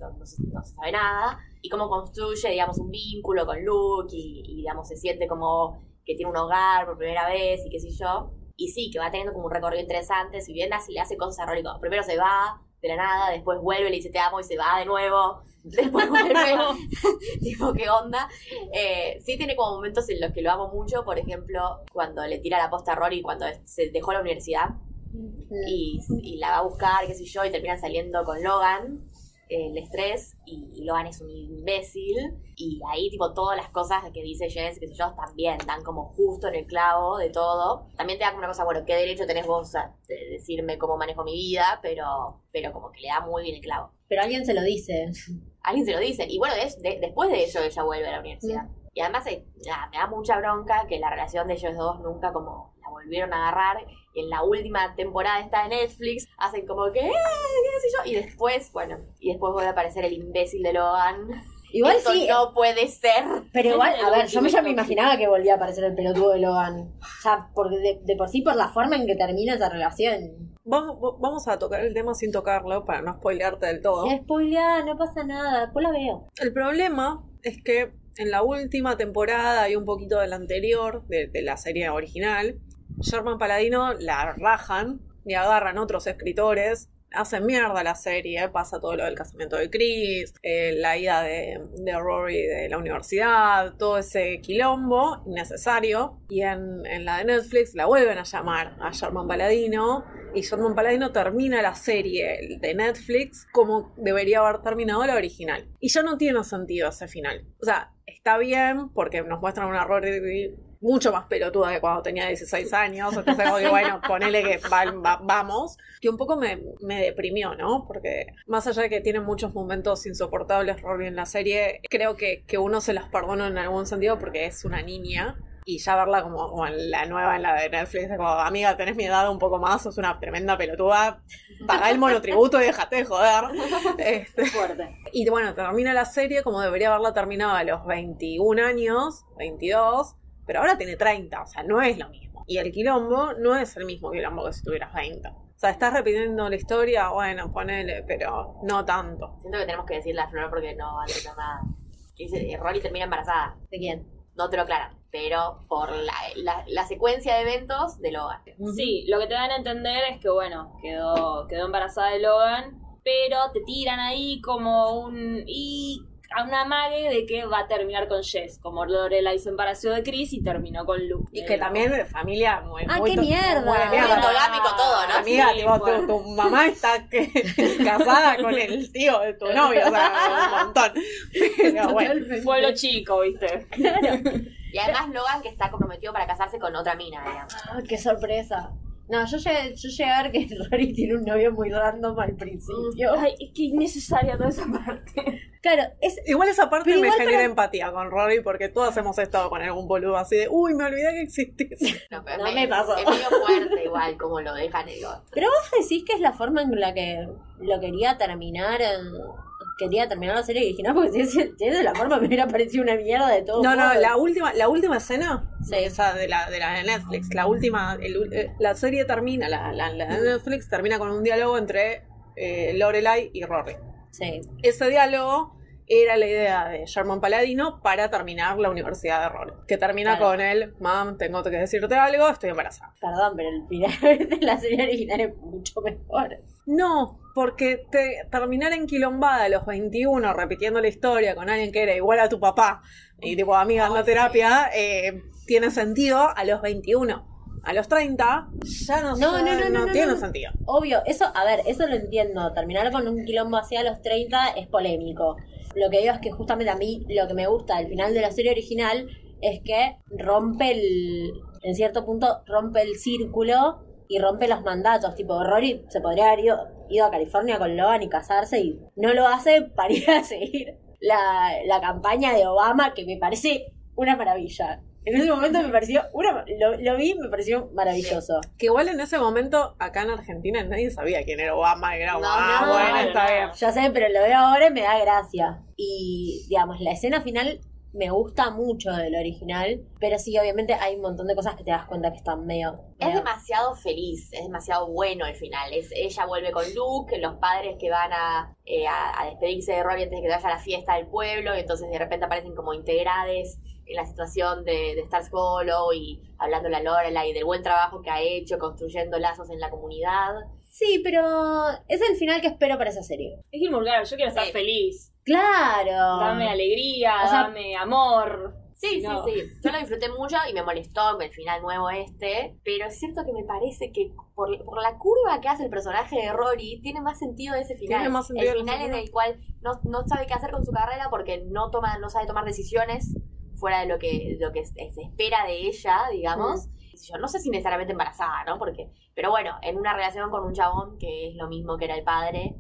no, no se, no se sabe nada, y cómo construye, digamos, un vínculo con Luke y, y, digamos, se siente como que tiene un hogar por primera vez y qué sé yo. Y sí, que va teniendo como un recorrido interesante, si bien le hace cosas a Rory, como primero se va de la nada, después vuelve, le dice te amo y se va de nuevo, después vuelve, tipo, ¿qué onda? Eh, sí tiene como momentos en los que lo amo mucho, por ejemplo, cuando le tira la posta a Rory cuando se dejó la universidad y, y la va a buscar, qué sé yo, y terminan saliendo con Logan, el estrés, y, Logan es un imbécil, y ahí tipo todas las cosas que dice Jess, qué sé yo, también dan como justo en el clavo de todo. También te da como una cosa, bueno, ¿qué derecho tenés vos a de- decirme cómo manejo mi vida? Pero, pero como que le da muy bien el clavo. Pero alguien se lo dice. Alguien se lo dice. Y bueno, de- de- después de eso ella vuelve a la universidad. Y además eh, nada, me da mucha bronca que la relación de ellos dos nunca como volvieron a agarrar. Y en la última temporada está de Netflix, hacen como que, "Eh, qué sé yo. Y después, bueno, y después vuelve a aparecer el imbécil de Logan. Igual Esto sí, no puede ser. pero igual, a ver, yo ya me imaginaba que volvía a aparecer el pelotudo de Logan. O sea, porque de, de por sí, por la forma en que termina esa relación. Vamos, vamos a tocar el tema sin tocarlo para no spoilearte del todo. Spoiler, no pasa nada, después la veo. El problema es que en la última temporada y un poquito de la anterior, de, de la serie original, Sherman Paladino la rajan y agarran otros escritores, hacen mierda la serie, pasa todo lo del casamiento de Chris, eh, la ida de, de Rory de la universidad, todo ese quilombo innecesario. Y en, en la de Netflix la vuelven a llamar a Sherman Paladino y Sherman Paladino termina la serie de Netflix como debería haber terminado la original. Y ya no tiene sentido ese final. O sea, está bien porque nos muestran un error mucho más pelotuda que cuando tenía 16 años. Entonces, como que, bueno, ponele que va- va- vamos. Que un poco me, me deprimió, ¿no? Porque más allá de que tiene muchos momentos insoportables Rory en la serie, creo que, que uno se las perdona en algún sentido porque es una niña. y ya verla como, como en la nueva, en la de Netflix, como, amiga, tenés mi edad un poco más, sos una tremenda pelotuda, pagá el monotributo y déjate de joder. Este, Fuerte. y bueno, termina la serie como debería haberla terminado a los 21 años, 22, pero ahora tiene 30, o sea, no es lo mismo. Y el quilombo no es el mismo quilombo que si tuvieras 20. O sea, estás repitiendo la historia, bueno, ponele, pero no tanto. Siento que tenemos que decirle a Flor porque no va a entender nada. Que dice, Rory termina embarazada. ¿De quién? No te lo aclaran, pero por la, la, la secuencia de eventos de Logan. Sí, lo que te dan a entender es que, bueno, quedó, quedó embarazada de Logan, pero te tiran ahí como un... y a una mague de que va a terminar con Jess, como Lorelai se embarazó de Chris y terminó con Luke. Y que también de familia muy... Ah, muy qué mierda. muy todo, ¿no? Amiga, Sí, tipo, fue. tu, tu mamá está que- casada con el tío de tu novio, o sea, un montón. Pero bueno. Pueblo chico, ¿viste? Y además Logan que está comprometido para casarse con otra mina, digamos. Ah, qué sorpresa. No, yo llegué, yo llegué a ver que Rory tiene un novio muy random al principio. Ay, es que innecesaria toda esa parte. Claro, es Igual esa parte Pero me igual genera para- empatía con Rory porque todas hemos estado con algún boludo así de, uy, me olvidé que existís. No, pero No es me me- pasó. Es medio fuerte igual como lo dejan el otro. Pero vos decís que es la forma en la que lo quería terminar. en- Quería terminar la serie original porque si es, si es de la forma me hubiera parecido una mierda de todo. No, no, la última, la última escena, Sí. esa de la, de la de Netflix, la última, el eh, la serie termina, la, la, la de Netflix termina con un diálogo entre eh, Lorelai y Rory. Sí. Ese diálogo era la idea de Sherman Paladino para terminar la universidad de Rory. Que termina Claro. con él, mam, tengo que decirte algo, estoy embarazada. Perdón, pero el final de la serie original es mucho mejor. No, porque te, terminar enquilombada a los 21 repitiendo la historia con alguien que era igual a tu papá y tipo amiga anda a terapia, eh, tiene sentido a los 21. A los 30 ya no, No, sé, no, no, no, no, tiene sentido. Obvio, eso, a ver, eso lo entiendo. Terminar con un quilombo hacia los 30 es polémico. Lo que digo es que justamente a mí lo que me gusta del final de la serie original es que rompe el, en cierto punto, rompe el círculo y rompe los mandatos. Tipo, Rory se podría haber ido, ido a California con Logan y casarse y no lo hace para ir a seguir la, la campaña de Obama, que me parece una maravilla. En ese momento me pareció, una, lo, lo vi y me pareció maravilloso. Que igual en ese momento acá en Argentina nadie sabía quién era Obama y era como, No, ah, no, bueno, no, está bien. Ya sé, pero lo veo ahora y me da gracia. Y, digamos, la escena final me gusta mucho del original, pero sí, obviamente hay un montón de cosas que te das cuenta que están medio... Es medio- demasiado feliz, es demasiado bueno el final. Es, ella vuelve con Luke, los padres que van a, eh, a, a despedirse de Rory antes de que vaya a la fiesta del pueblo, y entonces de repente aparecen como integrades en la situación de, de estar solo y hablando la Lorelai y del buen trabajo que ha hecho construyendo lazos en la comunidad. Sí, pero es el final que espero para esa serie. Es Gilmore Girls, yo quiero estar Sí. feliz. ¡Claro! Dame alegría, O sea- dame amor. Sí, No. sí, sí. Yo lo disfruté mucho y me molestó el final nuevo este, pero es cierto que me parece que por, por la curva que hace el personaje de Rory, tiene más sentido ese final. Tiene más sentido el final en el cual no, no sabe qué hacer con su carrera porque no toma, no sabe tomar decisiones fuera de lo que, lo que se se espera de ella, digamos. Yo no sé si necesariamente embarazada, ¿no? Porque, pero bueno, en una relación con un chabón que es lo mismo que era el padre,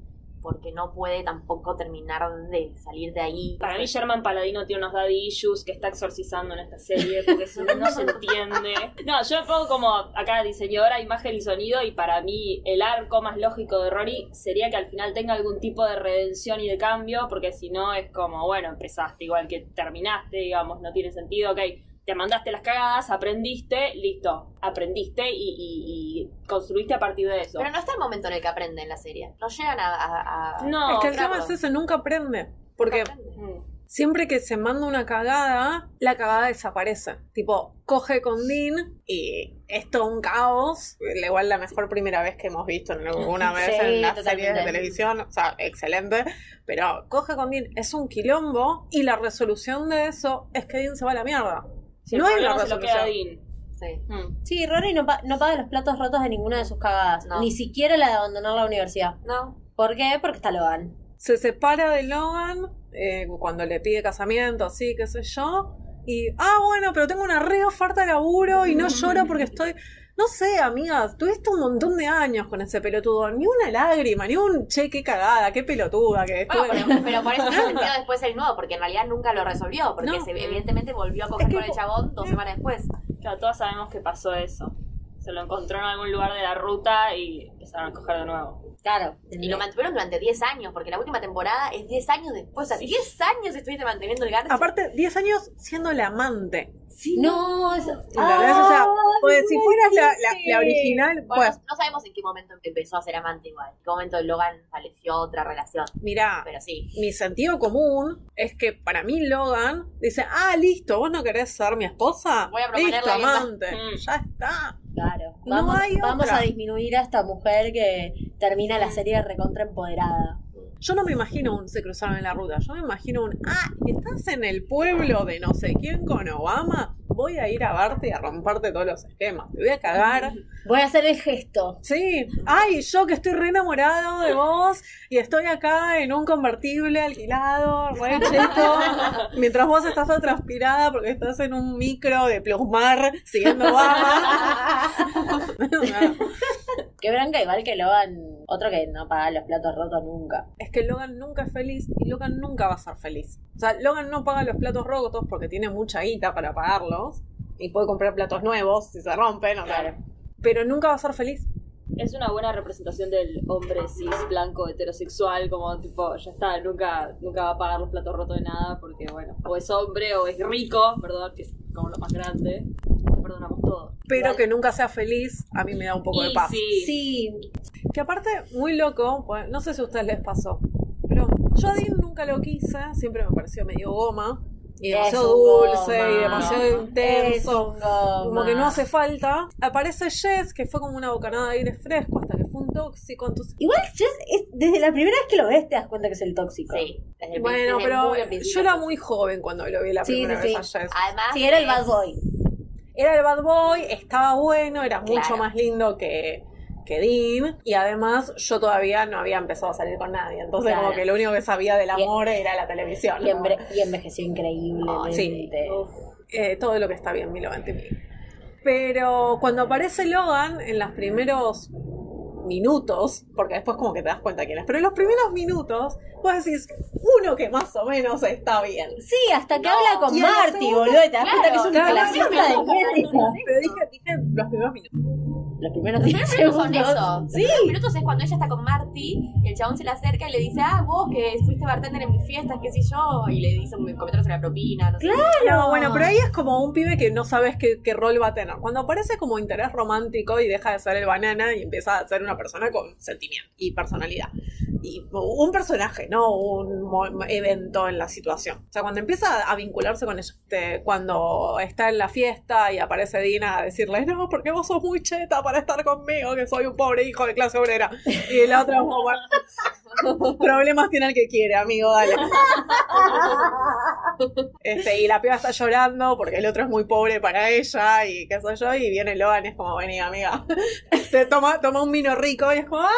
porque no puede tampoco terminar de salir de ahí. Para mí Sherman Paladino tiene unos daddy issues que está exorcizando en esta serie porque si no, no se entiende. No, yo me pongo como acá diseñadora, imagen y sonido y para mí el arco más lógico de Rory sería que al final tenga algún tipo de redención y de cambio porque si no es como, bueno, empezaste igual que terminaste, digamos, no tiene sentido, ok. Te mandaste las cagadas, aprendiste, listo, aprendiste y, y- y construiste a partir de eso. Pero no está el momento en el que aprende en la serie. No llegan a... a- a- No, es que el tema es ese, nunca aprende. Porque aprende. Mm. siempre que se manda una cagada, la cagada desaparece. Tipo, coge con Dean y es todo un caos. Igual la mejor primera vez que hemos visto en alguna vez Sí, en las series de televisión. O sea, excelente. Pero coge con Dean, es un quilombo y la resolución de eso es que Dean se va a la mierda. Si no problema una se lo queda. Dean. Sí. Mm. Sí, Rory no, pa- no paga los platos rotos de ninguna de sus cagadas. No. Ni siquiera la de abandonar la universidad. No. ¿Por qué? Porque está Logan. Se separa de Logan eh, cuando le pide casamiento, así, qué sé yo. Y, ah, bueno, pero tengo una re oferta de laburo y no lloro porque estoy. No sé, amigas, tuviste un montón de años con ese pelotudo. Ni una lágrima, ni un che, qué cagada, qué pelotuda que Bueno, estuve. pero, pero por eso tiene sentido después el nuevo, porque en realidad nunca lo resolvió, porque No. se, evidentemente volvió a coger Es que con el chabón dos semanas después. Claro, todos sabemos que pasó eso. Se lo encontró en algún lugar de la ruta y empezaron a coger de nuevo. Claro. Y lo mantuvieron durante 10 años, porque la última temporada es 10 años después. O sea, 10 años estuviste manteniendo el garche. Aparte, 10 años siendo la amante. Sí. No, eso... ¿Entendés? O sea, pues, si fueras la, la- original, Bueno, pues, no sabemos en qué momento empezó a ser amante igual. En qué momento Logan estableció otra relación. mirá, Pero sí. mi sentido común es que para mí Logan dice, ah, listo, vos no querés ser mi esposa. Voy a proponerle listo, a alguien más". amante. Mm. Ya está. Claro. No Vamos, hay vamos otra. a disminuir a esta mujer que termina la serie recontra empoderada. Yo no me imagino un se cruzaron en la ruta. Yo me imagino un, ah, estás en el pueblo de no sé quién con Obama. Voy a ir a verte y a romperte todos los esquemas. Te voy a cagar. Voy a hacer el gesto. Sí, ay, yo que estoy re enamorado de vos y estoy acá en un convertible alquilado, re cheto, mientras vos estás toda transpirada porque estás en un micro de plusmar siguiendo Obama. Qué bronca igual que Logan, otro que no paga los platos rotos nunca. es que Logan nunca es feliz y Logan nunca va a ser feliz. O sea, Logan no paga los platos rotos porque tiene mucha guita para pagarlos y puede comprar platos nuevos si se rompen, o sea, Claro. pero nunca va a ser feliz. Es una buena representación del hombre cis, blanco, heterosexual, como tipo, ya está, nunca, nunca va a pagar los platos rotos de nada, porque bueno, o es hombre o es rico, ¿verdad? Que es como lo más grande. Perdonamos todo. Pero que nunca sea feliz, a mí me da un poco de Y paz. sí, Sí, Que aparte, muy loco, pues, no sé si a ustedes les pasó, pero yo a Dean nunca lo quise, siempre me pareció medio goma, y demasiado dulce, goma. y demasiado es intenso, un como que no hace falta. Aparece Jess, que fue como una bocanada de aire fresco, hasta que fue un tóxico, entonces... Igual Jess, es- desde la primera vez que lo ves te das cuenta que es el tóxico. Sí. Desde el Bueno, desde pero yo era muy joven cuando lo vi la Sí, primera sí, vez sí. a Jess. Además. Sí, era el bad boy. Era el bad boy, estaba bueno, era mucho más lindo que, que Dean. Y además yo todavía no había empezado a salir con nadie. Entonces Claro. como que lo único que sabía del amor era la televisión. Y, ¿no? enve- y envejeció increíblemente. Sí. Eh, todo lo que está bien, Milo Ventimiglia. Pero cuando aparece Logan en los primeros minutos, porque después como que te das cuenta quién es, pero en los primeros minutos vos decís, uno que más o menos está bien. Sí, hasta que No. habla con Marty, boludo, y te das cuenta que es un Claro, de. Pero dije, dije los primeros minutos. Los primeros Los 10 primeros minutos son segundos. eso. Los Sí. primeros minutos es cuando ella está con Marty y el chabón se le acerca y le dice, ah, vos que fuiste bartender en mis fiestas, qué sé yo, y le dice un comentario sobre la propina, no sé. No, bueno, pero ahí es como un pibe que no sabes qué, qué rol va a tener. Cuando aparece como interés romántico y deja de ser el banana y empieza a ser una persona con sentimiento y personalidad. Y un personaje, no un evento en la situación. O sea, cuando empieza a vincularse con ella, este, cuando está en la fiesta y aparece Dina a decirle, no, porque vos sos muy cheta para estar conmigo, que soy un pobre hijo de clase obrera. Y la otra como, bueno, problemas tiene el que quiere, amigo, dale. Este, y la piba está llorando porque el otro es muy pobre para ella y qué sé yo, y viene Logan es como, vení amiga, te toma, toma un vino rico y es como, ah,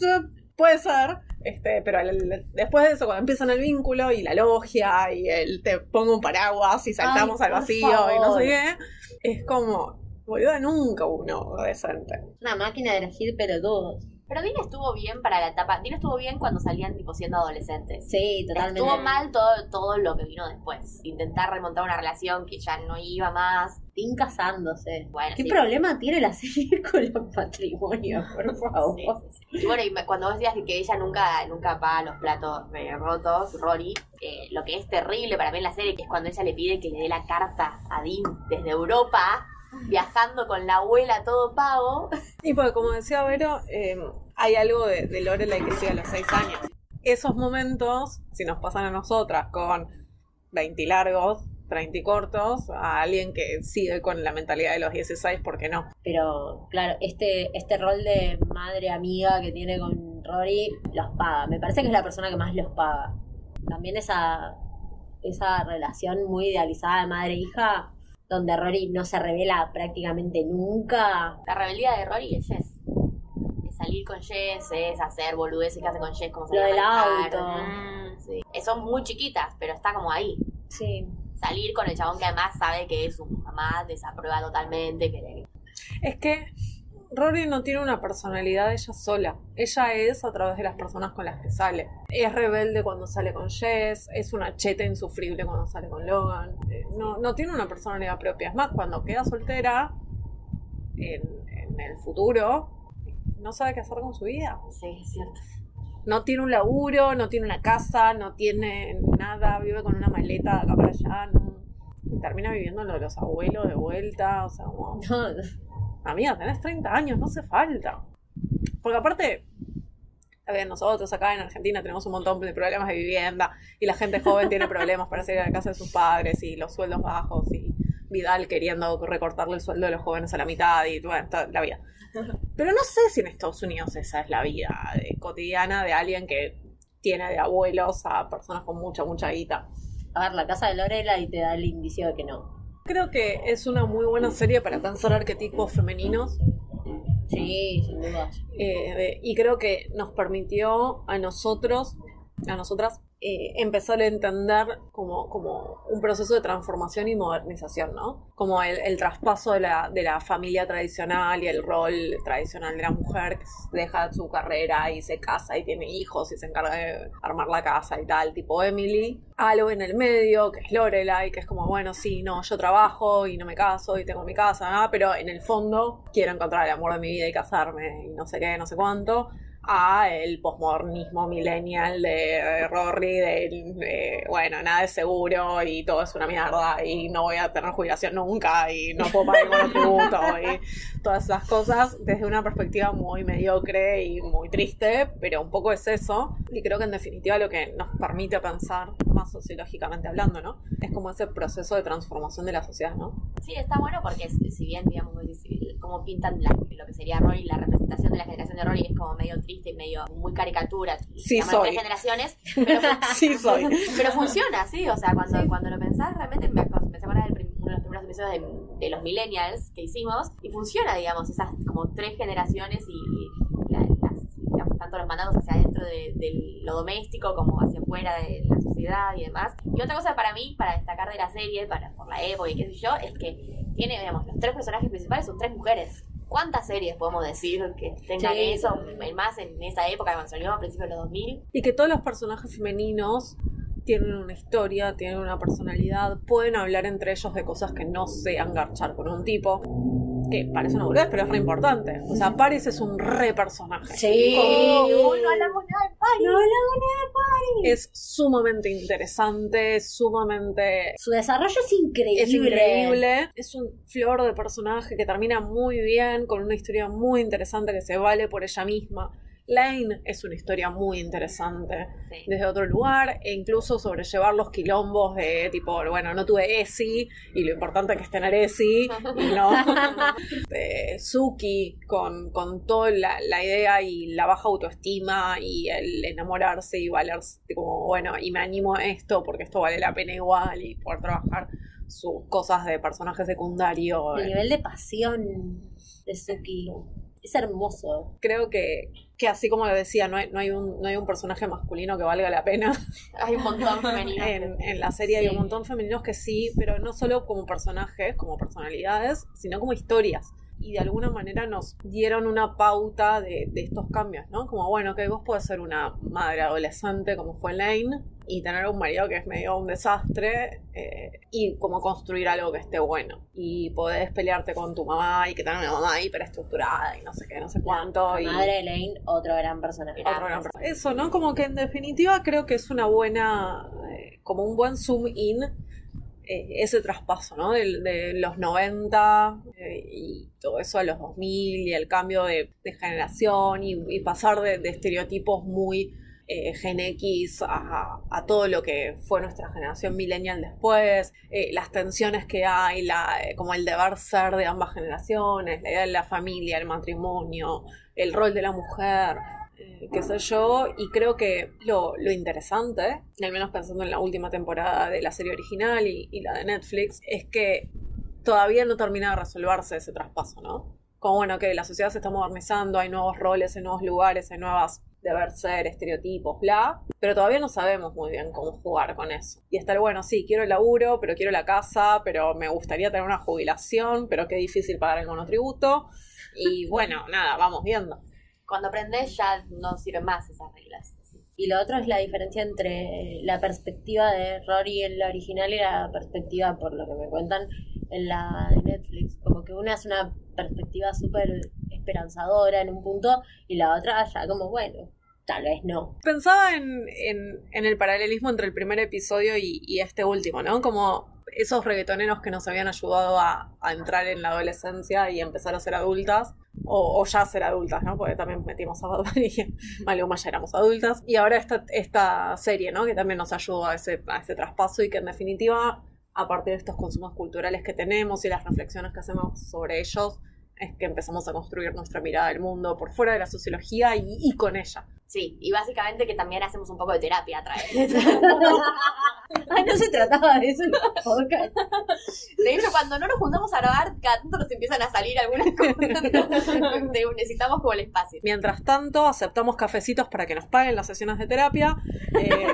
no, puede ser. Este, pero el- después de eso, cuando empiezan el vínculo y la logia y el te pongo un paraguas y saltamos Ay, al vacío y no sé qué, es como, boludo, nunca uno decente. Una máquina de elegir pelotudos. Pero Dina estuvo bien para la etapa. Dina estuvo bien cuando salían tipo siendo adolescentes. Sí, totalmente. Estuvo mal todo, todo lo que vino después. Intentar remontar una relación que ya no iba más. Dean casándose. Bueno, ¿Qué sí. problema tiene la serie con los matrimonios, por favor? Sí, sí, sí. Y bueno, y cuando vos decías que ella nunca, nunca paga los platos eh, rotos, Rory, eh, lo que es terrible para mí en la serie, que es cuando ella le pide que le dé la carta a Dean desde Europa, viajando con la abuela todo pago. Y porque como decía Vero, eh, hay algo de, de Lorelai que sigue a los seis años. Esos momentos, si nos pasan a nosotras con 20 largos, 30 cortos, a alguien que sigue con la mentalidad de los 16, ¿por qué no? Pero, claro, este, este rol de madre amiga que tiene con Rory los paga. Me parece que es la persona que más los paga. También esa, esa relación muy idealizada de madre-hija, donde Rory no se revela prácticamente nunca. La rebeldía de Rory es Jess. Es salir con Jess, es hacer boludeces que hace con Jess, como Lo salir a del auto. Mm, sí. Son muy chiquitas, pero está como ahí. Sí. Salir con el chabón que además sabe que es su mamá, desaprueba totalmente, que Es que Rory no tiene una personalidad ella sola. Ella es a través de las personas con las que sale. Es rebelde cuando sale con Jess, es una cheta insufrible cuando sale con Logan. Eh, no, no tiene una personalidad propia. Es más, cuando queda soltera en, en el futuro, no sabe qué hacer con su vida. Sí, es cierto. No tiene un laburo, no tiene una casa, no tiene nada, vive con una maleta de acá para allá. no- termina viviendo lo de los abuelos de vuelta, o sea, como... Amiga, tenés 30 años, no hace falta. Porque aparte, nosotros acá en Argentina tenemos un montón de problemas de vivienda y la gente joven tiene problemas para salir a la casa de sus padres y los sueldos bajos y Vidal queriendo recortarle el sueldo de los jóvenes a la mitad y bueno, toda la vida. Pero no sé si en Estados Unidos esa es la vida cotidiana de alguien que tiene de abuelos a personas con mucha, mucha guita. a ver, la casa de Lorela y te da el indicio de que no. Creo que es una muy buena serie para pensar arquetipos femeninos Sí, sin duda. Eh, y creo que nos permitió a nosotros, a nosotras, eh, empezar a entender como, como un proceso de transformación y modernización, ¿no? Como el, el traspaso de la, de la familia tradicional y el rol tradicional de la mujer que deja su carrera y se casa y tiene hijos y se encarga de armar la casa y tal, tipo Emily. Algo en el medio, que es Lorelai, que es como, bueno, sí, no, yo trabajo y no me caso y tengo mi casa, ¿no? pero en el fondo quiero encontrar el amor de mi vida y casarme y no sé qué, no sé cuánto a el posmodernismo millennial de, de Rory, de, de, bueno, nada es seguro y todo es una mierda y no voy a tener jubilación nunca y no puedo pagar ningún tributo y todas esas cosas desde una perspectiva muy mediocre y muy triste, pero un poco es eso y creo que en definitiva lo que nos permite pensar más sociológicamente hablando, ¿no? Es como ese proceso de transformación de la sociedad, ¿no? Sí, está bueno porque si bien, digamos, como pintan la- lo que sería Rory, la representación de la generación de Rory es como medio triste y medio muy caricatura. Sí soy. generaciones, pero, Sí soy. pero funciona, sí, o sea, cuando, cuando lo pensás, realmente me, me se acuerda del uno de los primeros episodios de, de los millennials que hicimos, y funciona, digamos, esas como tres generaciones y la- las, digamos, tanto los mandados hacia adentro de, de lo doméstico como hacia afuera de la sociedad y demás. Y otra cosa para mí, para destacar de la serie, para por la época y qué sé yo, es que tiene, digamos, los tres personajes principales son tres mujeres. ¿Cuántas series podemos decir que tengan Sí. eso? Más en esa época, cuando salió a principios de los 2000. Y que todos los personajes femeninos tienen una historia, tienen una personalidad, pueden hablar entre ellos de cosas que no sean garchar con un tipo, que parece una boludez, pero es re importante. O sea, Paris es un re personaje. Sí. Uy, no hablamos nada de Paris. No hablamos nada de Paris. Es sumamente interesante, sumamente... Su desarrollo es increíble. Es increíble, es un flor de personaje que termina muy bien, con una historia muy interesante que se vale por ella misma. Lane es una historia muy interesante. Sí. desde otro lugar e incluso sobrellevar los quilombos de tipo, bueno, no tuve ESI y lo importante es que es tener ESI y no Suki con, con toda la, la idea y la baja autoestima y el enamorarse y valerse como, bueno, y me animo a esto porque esto vale la pena igual y poder trabajar sus cosas de personaje secundario. El nivel de pasión de Suki es hermoso. Creo que, que así como lo decía, no hay, no, hay un, no hay un personaje masculino que valga la pena. Hay un montón femenino. en, en la serie hay un montón femeninos que sí, pero no solo como personajes, como personalidades, sino como historias. Y de alguna manera nos dieron una pauta de, de estos cambios, ¿no? Como, bueno, que vos podés ser una madre adolescente como fue Lane y tener un marido que es medio un desastre eh, y como construir algo que esté bueno. Y podés pelearte con tu mamá y que tenga una mamá hiperestructurada y no sé qué, no sé cuánto. La y... madre de Lane, otro gran personaje. Otro gran pro- Eso, ¿no? Como que en definitiva creo que es una buena, eh, como un buen zoom in eh, ese traspaso, ¿no? De, de los 90 eh, y todo eso a los 2000 y el cambio de, de generación y, y pasar de, de estereotipos muy eh, Gen X a, a todo lo que fue nuestra generación millennial después, eh, las tensiones que hay, la, eh, como el deber ser de ambas generaciones, la idea de la familia, el matrimonio, el rol de la mujer, eh, qué sé yo, y creo que lo, lo interesante, al menos pensando en la última temporada de la serie original y, y la de Netflix, es que todavía no termina de resolverse ese traspaso, ¿no? Como bueno, que la sociedad se está modernizando, hay nuevos roles, hay nuevos lugares, hay nuevas deber ser, estereotipos, bla, pero todavía no sabemos muy bien cómo jugar con eso. Y estar bueno, sí, quiero el laburo, pero quiero la casa, pero me gustaría tener una jubilación, pero qué difícil pagar el monotributo. Y bueno, nada, vamos viendo. Cuando aprendes ya no sirven más esas reglas. Y lo otro es la diferencia entre la perspectiva de Rory en la original y la perspectiva, por lo que me cuentan, en la de Netflix. Como que una es una perspectiva súper esperanzadora en un punto y la otra ya como, bueno, tal vez no. Pensaba en, en, el paralelismo entre el primer episodio y, este último, ¿no? Como esos reggaetoneros que nos habían ayudado a, entrar en la adolescencia y empezar a ser adultas, o, ya ser adultas, ¿no? Porque también metimos a Bad y Maluma ya éramos adultas. Y ahora esta, esta serie, ¿no? Que también nos ayudó a ese, a ese traspaso y que en definitiva, a partir de estos consumos culturales que tenemos y las reflexiones que hacemos sobre ellos, es que empezamos a construir nuestra mirada del mundo por fuera de la sociología y, y con ella. Sí, y básicamente que también hacemos un poco de terapia a través de. Ay, no se trataba de eso en podcast. De hecho, cuando no nos juntamos a grabar, cada tanto nos empiezan a salir algunas cosas. De- Necesitamos como el espacio. Mientras tanto, aceptamos cafecitos para que nos paguen las sesiones de terapia. eh,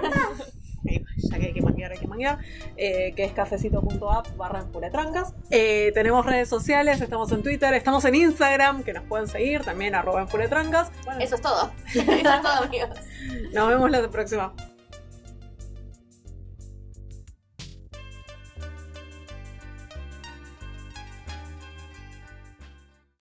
eh, ya que hay que manguear, hay que manguear. eh, que es cafecito.app barra trancas. Eh, tenemos redes sociales, estamos en Twitter, estamos en Instagram, que nos pueden seguir, también arroba trancas. Bueno, Eso es todo. Eso es todo, amigos. nos vemos la próxima.